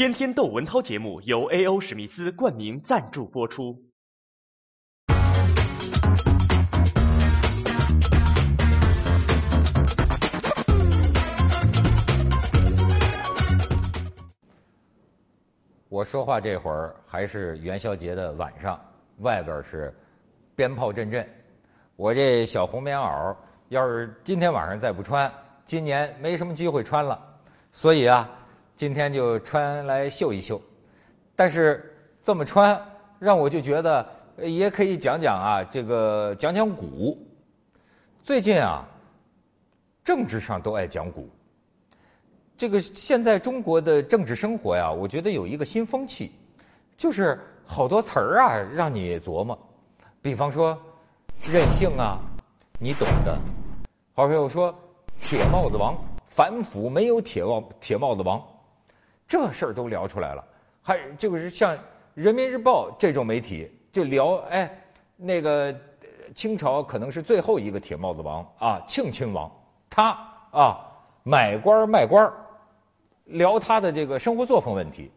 天天窦文涛节目由 A.O. 史密斯冠名赞助播出。我说话这会儿还是元宵节的晚上，外边是鞭炮阵阵。我这小红棉袄，要是今天晚上再不穿，今年没什么机会穿了。所以啊，今天就穿来秀一秀。但是这么穿，让我就觉得也可以讲讲啊，这个讲讲古。最近啊，政治上都爱讲古。这个现在中国的政治生活呀，我觉得有一个新风气，就是好多词儿啊，让你琢磨。比方说任性啊，你懂的。好比我说铁帽子王，反腐没有铁帽铁帽子王，这事儿都聊出来了。还就是像人民日报这种媒体，就聊哎，那个清朝可能是最后一个铁帽子王啊，庆亲王，他啊买官卖官。聊他的这个生活作风问题，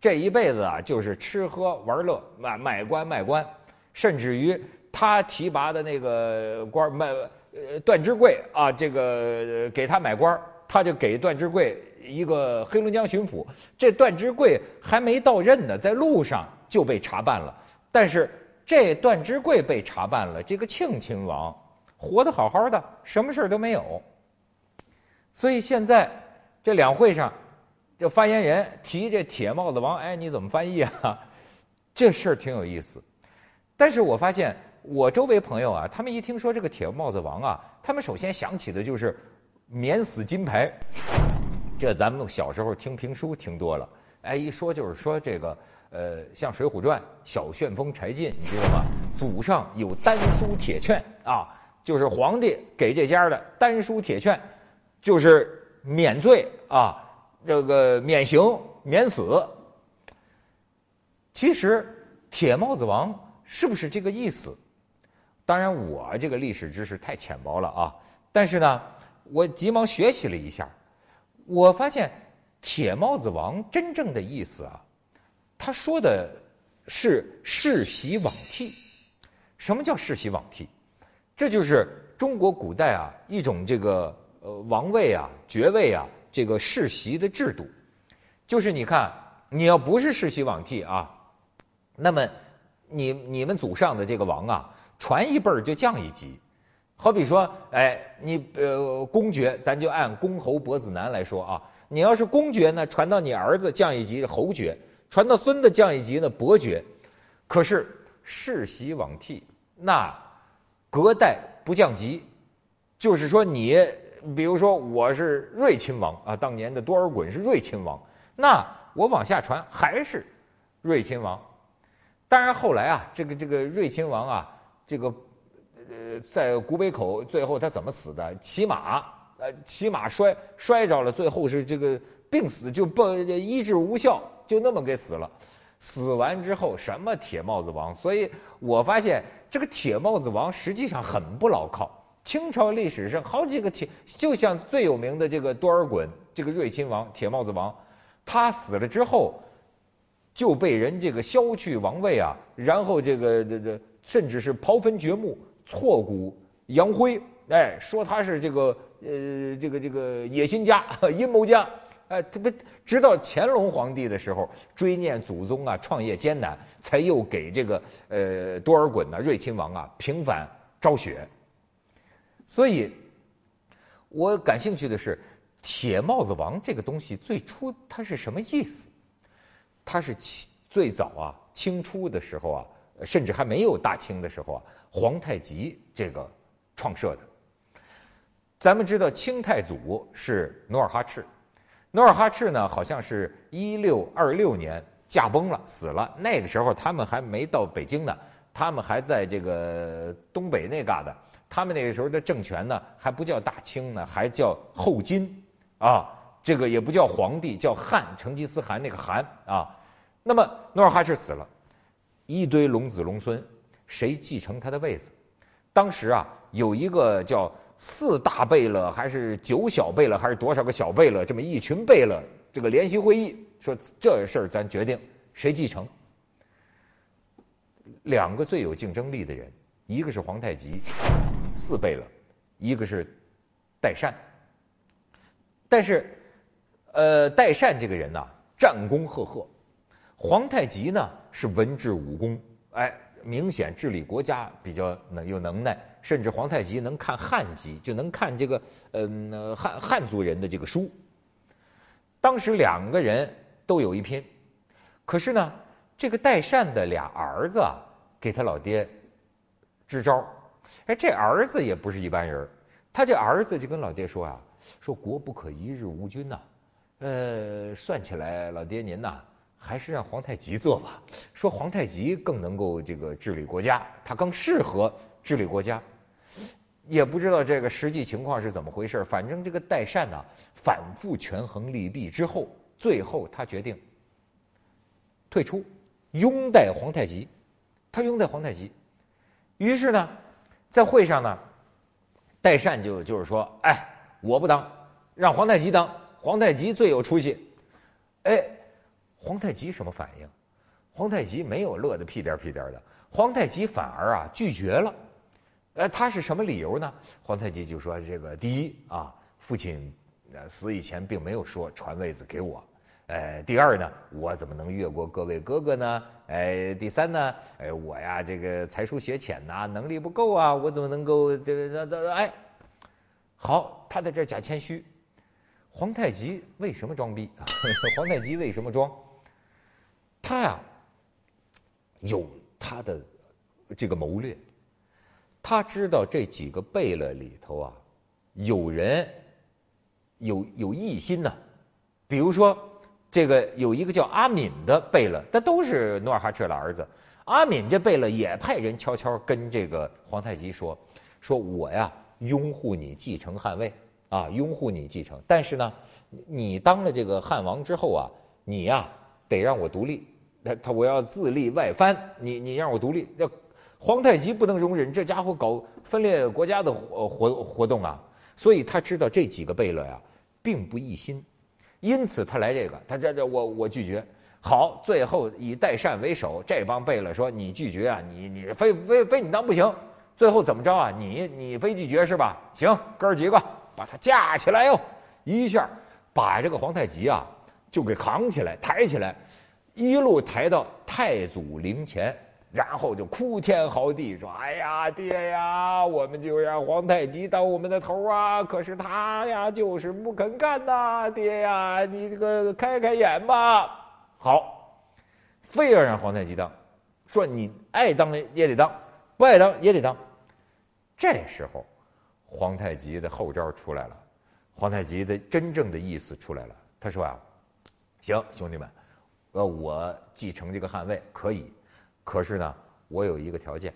这一辈子啊就是吃喝玩乐，买买官卖官，甚至于他提拔的那个官卖呃段芝贵啊，这个给他买官，他就给段芝贵一个黑龙江巡抚。这段芝贵还没到任呢，在路上就被查办了。但是这段芝贵被查办了，这个庆亲王活得好好的，什么事都没有。所以现在这两会上。这发言人提这铁帽子王，哎，你怎么翻译啊？这事儿挺有意思。但是我发现我周围朋友啊，他们一听说这个铁帽子王啊，他们首先想起的就是免死金牌。这咱们小时候听评书听多了，哎，一说就是说这个，呃，像《水浒传》，小旋风柴进，你知道吗？祖上有丹书铁券啊，就是皇帝给这家的丹书铁券，就是免罪啊。这个免刑免死，其实铁帽子王是不是这个意思？当然，我这个历史知识太浅薄了啊。但是呢，我急忙学习了一下，我发现铁帽子王真正的意思啊，他说的是世袭罔替。什么叫世袭罔替？这就是中国古代啊一种这个呃王位啊爵位啊。这个世袭的制度，就是你看，你要不是世袭罔替啊，那么你你们祖上的这个王啊，传一辈儿就降一级。好比说，哎，你呃公爵，咱就按公侯伯子男来说啊，你要是公爵呢，传到你儿子降一级侯爵，传到孙子降一级呢伯爵。可是世袭罔替，那隔代不降级，就是说你。比如说我是瑞亲王啊，当年的多尔衮是瑞亲王，那我往下传还是瑞亲王。当然后来啊，这个这个瑞亲王啊，这个呃在古北口最后他怎么死的？骑马呃骑马摔摔着了，最后是这个病死，就不医治无效，就那么给死了。死完之后什么铁帽子王？所以我发现这个铁帽子王实际上很不牢靠。清朝历史上好几个铁，就像最有名的这个多尔衮，这个瑞亲王、铁帽子王，他死了之后，就被人这个削去王位啊，然后这个这这，甚至是刨坟掘墓、挫骨扬灰，哎，说他是这个呃这个这个野心家、阴谋家，哎，特别直到乾隆皇帝的时候，追念祖宗啊，创业艰难，才又给这个呃多尔衮呢，瑞亲王啊平反昭雪。所以，我感兴趣的是“铁帽子王”这个东西最初它是什么意思？它是清最早啊，清初的时候啊，甚至还没有大清的时候啊，皇太极这个创设的。咱们知道清太祖是努尔哈赤，努尔哈赤呢，好像是一六二六年驾崩了，死了。那个时候他们还没到北京呢，他们还在这个东北那旮瘩。他们那个时候的政权呢，还不叫大清呢，还叫后金，啊，这个也不叫皇帝，叫汉，成吉思汗那个汗啊。那么努尔哈赤死了，一堆龙子龙孙，谁继承他的位子？当时啊，有一个叫四大贝勒，还是九小贝勒，还是多少个小贝勒，这么一群贝勒这个联席会议，说这事儿咱决定谁继承。两个最有竞争力的人，一个是皇太极，四贝勒；一个是代善。但是，呃，代善这个人呐，战功赫赫；皇太极呢，是文治武功，哎，明显治理国家比较能有能耐。甚至皇太极能看汉籍，就能看这个嗯汉汉族人的这个书。当时两个人都有一拼，可是呢，这个代善的俩儿子啊，给他老爹支招。哎，这儿子也不是一般人，他这儿子就跟老爹说啊：“说国不可一日无君呐，呃，算起来，老爹您呐。”还是让皇太极做吧。说皇太极更能够这个治理国家，他更适合治理国家。也不知道这个实际情况是怎么回事反正这个代善呢，反复权衡利弊之后，最后他决定退出，拥戴皇太极。他拥戴皇太极。于是呢，在会上呢，代善就就是说：“哎，我不当，让皇太极当。皇太极最有出息。”哎。皇太极什么反应？皇太极没有乐得屁颠屁颠的，皇太极反而啊拒绝了。呃，他是什么理由呢？皇太极就说：“这个第一啊，父亲死以前并没有说传位子给我。呃，第二呢，我怎么能越过各位哥哥呢？哎，第三呢，哎，我呀这个才疏学浅呐，能力不够啊，我怎么能够这这这哎？好，他在这假谦虚。皇太极为什么装逼？皇太极为什么装？他呀，有他的这个谋略，他知道这几个贝勒里头啊，有人有有异心呐。比如说，这个有一个叫阿敏的贝勒，他都是努尔哈赤的儿子。阿敏这贝勒也派人悄悄跟这个皇太极说：“说我呀，拥护你继承汉位啊，拥护你继承。但是呢，你当了这个汉王之后啊，你呀。”得让我独立，他他我要自立外藩，你你让我独立，要皇太极不能容忍这家伙搞分裂国家的活活活动啊，所以他知道这几个贝勒呀并不一心，因此他来这个，他这这我我拒绝。好，最后以代善为首，这帮贝勒说你拒绝啊，你你非非非你当不行。最后怎么着啊？你你非拒绝是吧？行，哥儿几个把他架起来哟，一下把这个皇太极啊。就给扛起来，抬起来，一路抬到太祖陵前，然后就哭天嚎地说：“哎呀，爹呀，我们就让皇太极当我们的头啊！可是他呀，就是不肯干呐，爹呀，你这个开开眼吧。”好，非要让皇太极当，说你爱当也得当，不爱当也得当。这时候，皇太极的后招出来了，皇太极的真正的意思出来了，他说啊。行，兄弟们，呃，我继承这个汉位可以，可是呢，我有一个条件，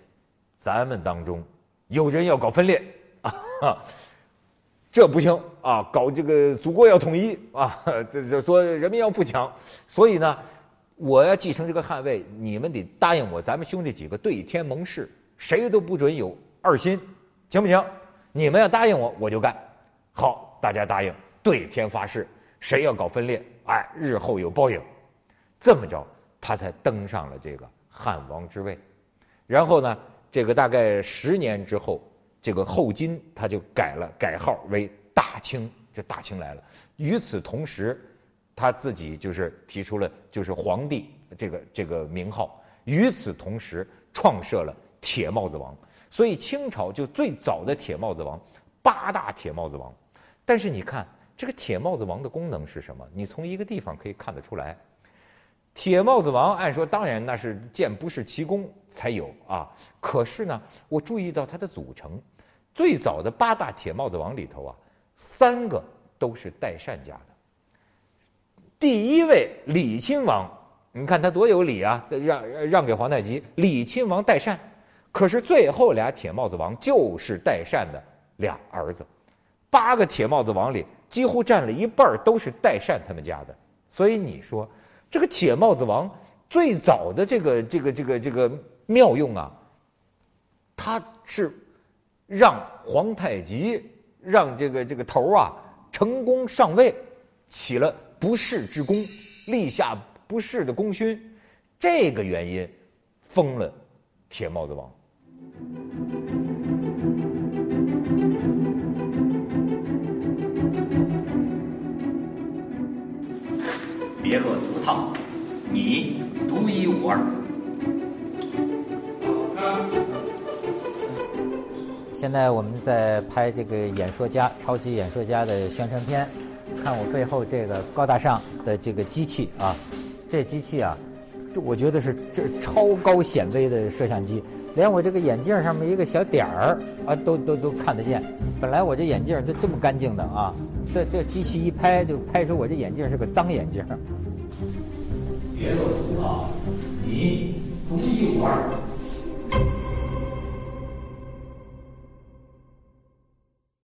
咱们当中有人要搞分裂啊，这不行啊，搞这个祖国要统一啊，这这说人民要富强，所以呢，我要继承这个汉位，你们得答应我，咱们兄弟几个对天盟誓，谁都不准有二心，行不行？你们要答应我，我就干。好，大家答应，对天发誓，谁要搞分裂？哎，日后有报应，这么着，他才登上了这个汉王之位。然后呢，这个大概十年之后，这个后金他就改了改号为大清，这大清来了。与此同时，他自己就是提出了就是皇帝这个这个名号。与此同时，创设了铁帽子王。所以清朝就最早的铁帽子王，八大铁帽子王。但是你看。这个铁帽子王的功能是什么？你从一个地方可以看得出来。铁帽子王按说当然那是建不是奇功才有啊，可是呢，我注意到它的组成，最早的八大铁帽子王里头啊，三个都是代善家的。第一位李亲王，你看他多有礼啊，让让给皇太极。李亲王代善，可是最后俩铁帽子王就是代善的俩儿子。八个铁帽子王里。几乎占了一半都是代善他们家的，所以你说这个铁帽子王最早的这个这个这个这个妙用啊，他是让皇太极让这个这个头啊成功上位，起了不世之功，立下不世的功勋，这个原因封了铁帽子王。别落俗套，你独一无二。现在我们在拍这个演说家、超级演说家的宣传片，看我背后这个高大上的这个机器啊，这机器啊，这我觉得是这超高显微的摄像机，连我这个眼镜上面一个小点儿啊，都都都看得见。本来我这眼镜就这么干净的啊，这这机器一拍就拍出我这眼镜是个脏眼镜。别落俗套，你不是一无二。